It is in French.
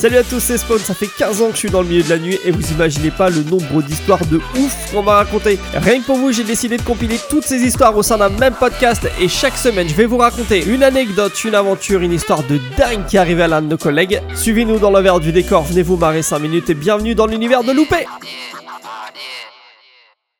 Salut à tous, c'est Spawn, ça fait 15 ans que je suis dans le milieu de la nuit et vous imaginez pas le nombre d'histoires de ouf qu'on m'a raconté. Rien que pour vous, j'ai décidé de compiler toutes ces histoires au sein d'un même podcast et chaque semaine, je vais vous raconter une anecdote, une aventure, une histoire de dingue qui arrive à l'un de nos collègues. Suivez-nous dans l'envers du décor, venez vous marrer 5 minutes et bienvenue dans l'univers de Loupé.